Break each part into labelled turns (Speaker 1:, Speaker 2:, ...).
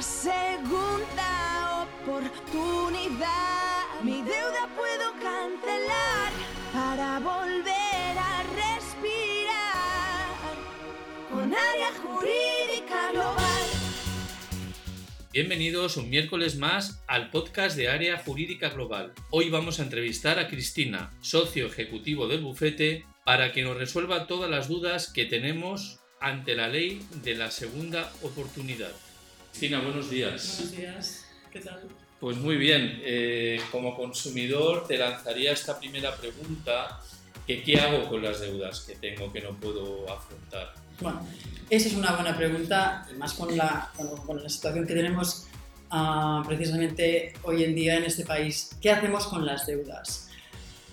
Speaker 1: una segunda oportunidad. Mi deuda puedo cancelar para volver a respirar con área jurídica global.
Speaker 2: Bienvenidos un miércoles más al podcast de Área Jurídica Global. Hoy vamos a entrevistar a Cristina, socio ejecutivo del bufete, para que nos resuelva todas las dudas que tenemos ante la ley de la segunda oportunidad. Cristina, buenos días.
Speaker 3: Buenos días, ¿qué tal?
Speaker 2: Pues muy bien, eh, como consumidor te lanzaría esta primera pregunta, que qué hago con las deudas que tengo que no puedo afrontar.
Speaker 3: Bueno, esa es una buena pregunta, más con la, con, con la situación que tenemos ah, precisamente hoy en día en este país. ¿Qué hacemos con las deudas?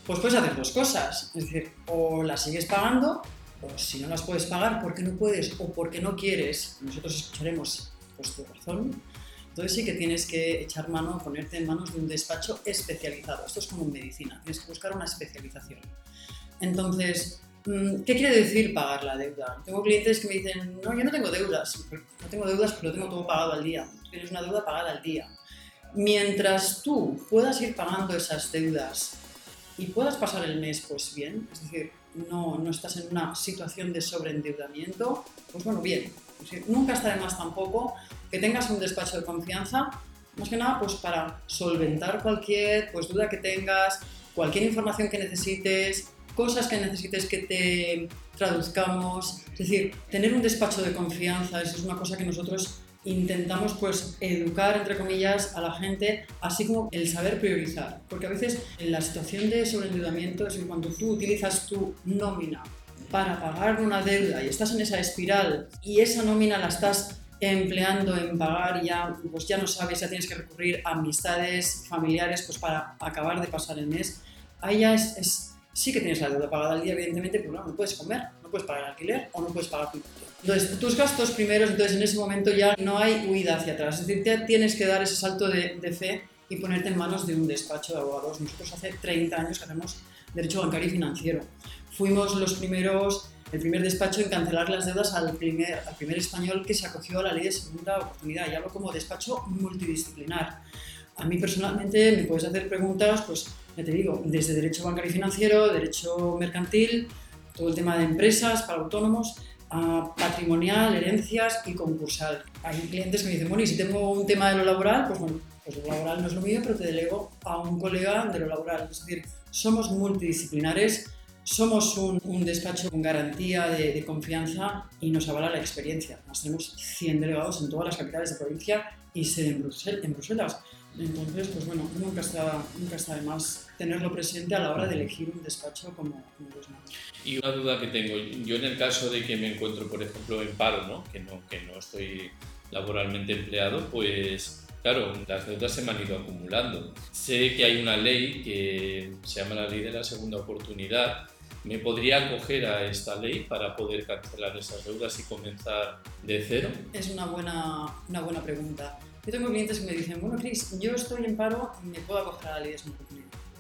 Speaker 3: Pues puedes hacer dos cosas, es decir, o las sigues pagando, o si no las puedes pagar porque no puedes o porque no quieres, nosotros escucharemos pues, tu razón. Entonces sí que tienes que echar mano, ponerte en manos de un despacho especializado. Esto es como en medicina, tienes que buscar una especialización. Entonces, mm, ¿qué quiere decir pagar la deuda? Tengo clientes que me dicen, no, yo no tengo deudas, no tengo deudas, pero tengo todo pagado al día. Tienes una deuda pagada al día. Mientras tú puedas ir pagando esas deudas y puedas pasar el mes pues bien, es decir, no, no estás en una situación de sobreendeudamiento, pues bueno, bien. Es decir, nunca está de más tampoco que tengas un despacho de confianza, más que nada pues para solventar cualquier pues, duda que tengas, cualquier información que necesites, cosas que necesites que te traduzcamos. Es decir, tener un despacho de confianza, eso es una cosa que nosotros intentamos pues educar entre comillas a la gente así como el saber priorizar porque a veces en la situación de sobreendeudamiento es que cuando tú utilizas tu nómina para pagar una deuda y estás en esa espiral y esa nómina la estás empleando en pagar ya pues ya no sabes ya tienes que recurrir a amistades familiares pues para acabar de pasar el mes ahí ya es, es sí que tienes la deuda pagada al día evidentemente pero no, no puedes comer no puedes pagar el alquiler o no puedes pagar tu entonces, tus gastos primeros, entonces en ese momento ya no hay huida hacia atrás. Es decir, te tienes que dar ese salto de, de, fe y ponerte en manos de un despacho de abogados. Nosotros hace 30 años que hacemos derecho bancario y financiero. Fuimos los primeros, el primer despacho en cancelar las deudas al primer, al primer español que se acogió a la ley de segunda oportunidad. Y hablo como despacho multidisciplinar. A mí personalmente me puedes hacer preguntas, pues ya te digo, desde derecho bancario y financiero, derecho mercantil, todo el tema de empresas para autónomos a patrimonial, herencias y concursal. Hay clientes que me dicen, bueno, y si tengo un tema de lo laboral, pues bueno, pues lo laboral no es lo mío, pero te delego a un colega de lo laboral. Es decir, somos multidisciplinares, somos un, un despacho con garantía de, de, confianza y nos avala la experiencia. Nos tenemos 100 delegados en todas las capitales de provincia y sede en. En Bruselas. Entonces, pues bueno, nunca está, nunca está de más tenerlo presente a la hora de elegir un despacho como, como.
Speaker 2: Y una duda que tengo, yo en el caso de que me encuentro, por ejemplo, en paro, ¿no? Que, no, que no estoy laboralmente empleado, pues claro, las deudas se me han ido acumulando. Sé que hay una ley que se llama la ley de la segunda oportunidad. ¿Me podría acoger a esta ley para poder cancelar esas deudas y comenzar de cero?
Speaker 3: Es una buena, una buena pregunta. Yo tengo clientes que me dicen, bueno, Cris, yo estoy en paro, me puedo acoger a la ley de.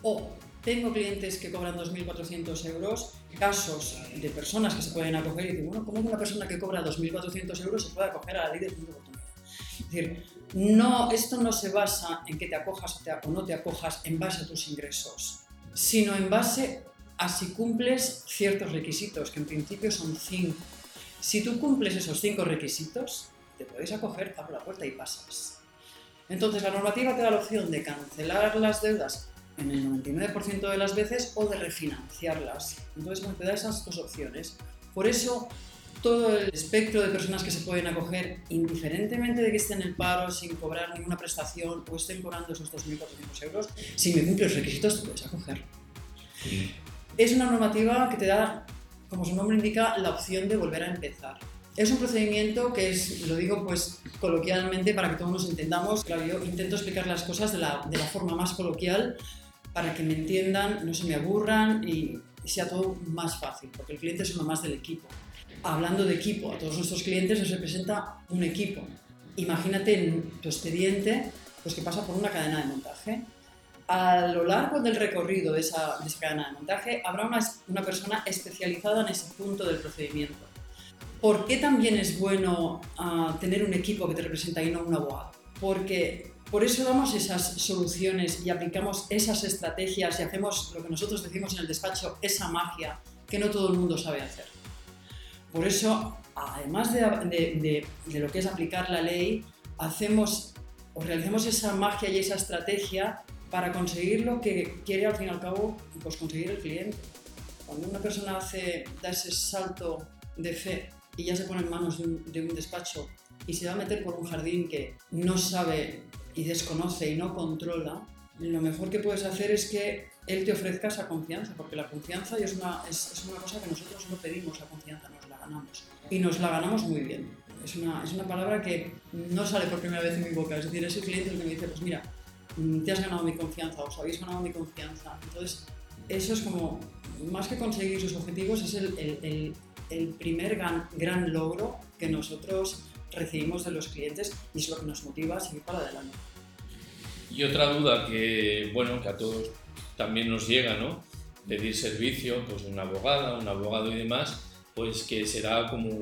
Speaker 3: O tengo clientes que cobran 2.400 euros, casos de personas que se pueden acoger y dicen, bueno, ¿cómo una persona que cobra 2.400 euros se puede acoger a la ley de? Es decir, no, esto no se basa en que te acojas o no te acojas en base a tus ingresos, sino en base a si cumples ciertos requisitos, que en principio son cinco. Si tú cumples esos cinco requisitos, te puedes acoger, abro la puerta y pasas. Entonces, la normativa te da la opción de cancelar las deudas en el 99% de las veces o de refinanciarlas. Entonces, bueno, te da esas dos opciones. Por eso, todo el espectro de personas que se pueden acoger, indiferentemente de que estén en el paro, sin cobrar ninguna prestación o estén cobrando esos 2.400 euros, si me cumples los requisitos, te puedes acoger. Sí. Es una normativa que te da, como su nombre indica, la opción de volver a empezar. Es un procedimiento que es, lo digo pues coloquialmente para que todos nos entendamos. Claro, yo intento explicar las cosas de la, de la forma más coloquial para que me entiendan, no se me aburran y sea todo más fácil, porque el cliente es uno más del equipo. Hablando de equipo, a todos nuestros clientes les representa un equipo. Imagínate en tu expediente pues que pasa por una cadena de montaje. A lo largo del recorrido de esa, de esa cadena de montaje habrá una, una persona especializada en ese punto del procedimiento ¿Por qué también es bueno uh, tener un equipo que te representa y no un abogado? porque por eso damos esas soluciones y aplicamos esas estrategias y hacemos lo que nosotros decimos en el despacho, esa magia que no todo el mundo sabe hacer. Por eso, además de, de, de, lo que es aplicar la ley, hacemos o realizamos esa magia y esa estrategia para conseguir lo que quiere al fin y al cabo pues conseguir el cliente. Cuando una persona hace, da ese salto de fe y ya se pone en manos de un, de un despacho y se va a meter por un jardín que no sabe y desconoce y no controla, lo mejor que puedes hacer es que él te ofrezca esa confianza, porque la confianza es una, es, es una cosa que nosotros no pedimos, la confianza nos la ganamos. Y nos la ganamos muy bien. Es una, es una palabra que no sale por primera vez en mi boca, es decir, es el cliente el que me dice, pues mira, mm, te has ganado mi confianza, os habéis ganado mi confianza. Entonces, eso es como, más que conseguir sus objetivos, es el, el, el primer gran, gran logro que nosotros recibimos de los clientes y es lo que nos motiva a seguir para adelante.
Speaker 2: Y otra duda que, bueno, que a todos también nos llega, ¿no? Pedir servicio, pues de una abogada, un abogado y demás, pues que será como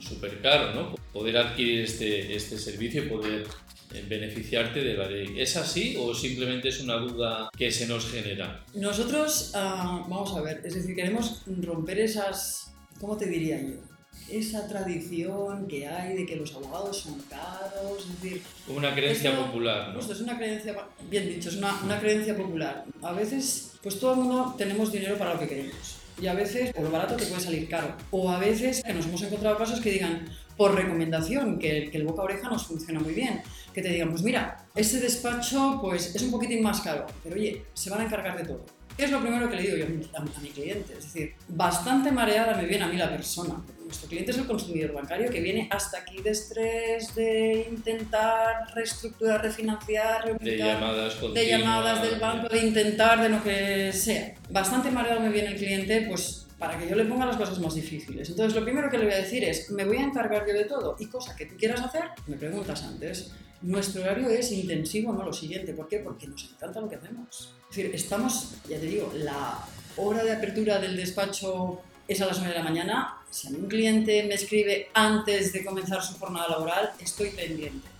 Speaker 2: súper caro, ¿no? Poder adquirir este, este servicio y poder eh, beneficiarte de la ley. ¿Es así o simplemente es una duda que se nos genera?
Speaker 3: Nosotros, uh, vamos a ver, es decir, queremos romper esas, ¿cómo te diría yo? esa tradición que hay de que los abogados son caros, es decir...
Speaker 2: Una creencia popular, ¿no?
Speaker 3: es una creencia, bien dicho, es una, una, creencia popular. A veces, pues todo el mundo tenemos dinero para lo que queremos. Y a veces, por lo barato te puede salir caro. O a veces que nos hemos encontrado casos que digan, por recomendación, que, que el boca a oreja nos funciona muy bien. Que te digan, pues mira, ese despacho pues es un poquitín más caro, pero oye, se van a encargar de todo. ¿Qué es lo primero que le digo yo a mi, a mi cliente? Es decir, bastante mareada me viene a mí la persona nuestro cliente es el consumidor bancario que viene hasta aquí de estrés, de intentar reestructurar, refinanciar,
Speaker 2: de llamadas,
Speaker 3: de llamadas del banco, de intentar, de lo que sea. Bastante mareado me viene el cliente, pues para que yo le ponga las cosas más difíciles. Entonces, lo primero que le voy a decir es, me voy a encargar yo de todo y cosa que tú quieras hacer, me preguntas antes. Nuestro horario es intensivo, no lo siguiente. ¿Por qué? Porque nos encanta lo que hacemos. Es decir, estamos, ya te digo, la hora de apertura del despacho es a las 9 de la mañana. Si a un cliente me escribe antes de comenzar su jornada laboral, estoy pendiente.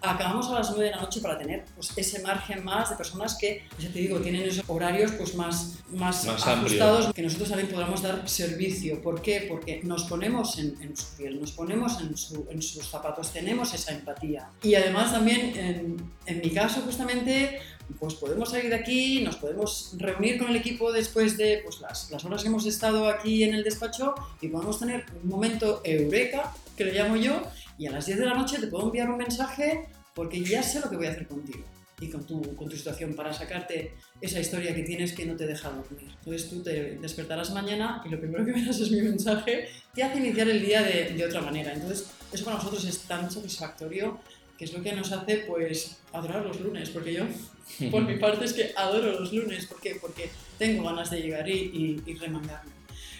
Speaker 3: Acabamos a las 9 de la noche para tener pues, ese margen más de personas que, pues, ya te digo, tienen esos horarios pues, más, más,
Speaker 2: Más
Speaker 3: ajustados,
Speaker 2: amplio.
Speaker 3: que nosotros también podamos dar servicio. ¿Por qué? Porque nos ponemos en, en su piel, nos ponemos en, su- en sus zapatos, tenemos esa empatía. Y además también, en, en mi caso justamente, pues podemos salir de aquí, nos podemos reunir con el equipo después de pues, las, las horas que hemos estado aquí en el despacho y podemos tener un momento eureka, que le llamo yo, y a las 10 de la noche te puedo enviar un mensaje porque ya sé lo que voy a hacer contigo y con tu, con tu situación para sacarte esa historia que tienes que no te deja dormir. Entonces tú te despertarás mañana y lo primero que verás es mi mensaje, te hace iniciar el día de, de otra manera. Entonces eso para nosotros es tan satisfactorio que es lo que nos hace pues adorar los lunes, porque yo por mi parte es que adoro los lunes. ¿Por qué? Porque tengo ganas de llegar y, y, y remangarme.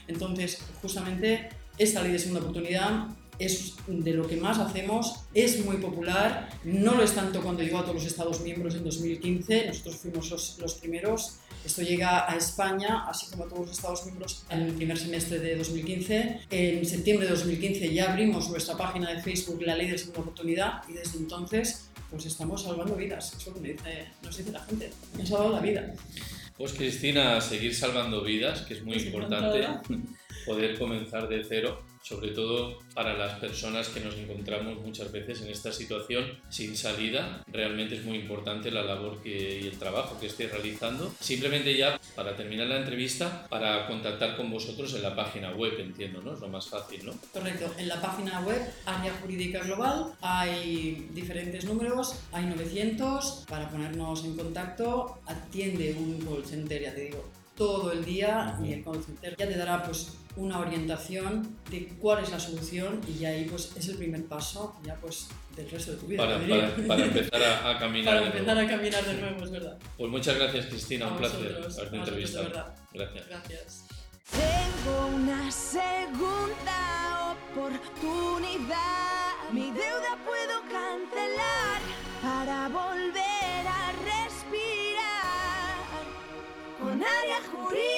Speaker 3: Entonces, justamente, esta ley de segunda oportunidad es de lo que más hacemos, es muy popular, no lo es tanto cuando llegó a todos los Estados miembros en 2015, nosotros fuimos los, los primeros, esto llega a España, así como a todos los Estados miembros, en el primer semestre de 2015. En septiembre de 2015 ya abrimos nuestra página de Facebook, La Ley de Segunda Oportunidad, y desde entonces pues estamos salvando vidas, es lo que me dice, nos dice la gente, me ha salvado la vida.
Speaker 2: Pues Cristina, seguir salvando vidas, que es muy
Speaker 3: Pues
Speaker 2: importante, poder comenzar de cero, sobre todo para las personas que nos encontramos muchas veces en esta situación sin salida. Realmente es muy importante la labor que, y el trabajo que estéis realizando. Simplemente ya para terminar la entrevista, para contactar con vosotros en la página web, entiendo, ¿no? Es lo más fácil, ¿no?
Speaker 3: Correcto, en la página web Área Jurídica Global hay diferentes números, hay 900 para ponernos en contacto, atiende un call center, ya te digo, todo el día y el consultor ya te dará pues una orientación de cuál es la solución y ya ahí pues es el primer paso ya pues del resto de tu vida.
Speaker 2: Para, para, para empezar a, a caminar.
Speaker 3: para empezar de
Speaker 2: nuevo.
Speaker 3: a caminar de nuevo, es verdad.
Speaker 2: Pues muchas gracias Cristina,
Speaker 3: a
Speaker 2: un placer haberte entrevistado. Gracias.
Speaker 3: Gracias.
Speaker 1: Tengo una segunda oportunidad. Mi deuda puedo cancelar para vos. Muri!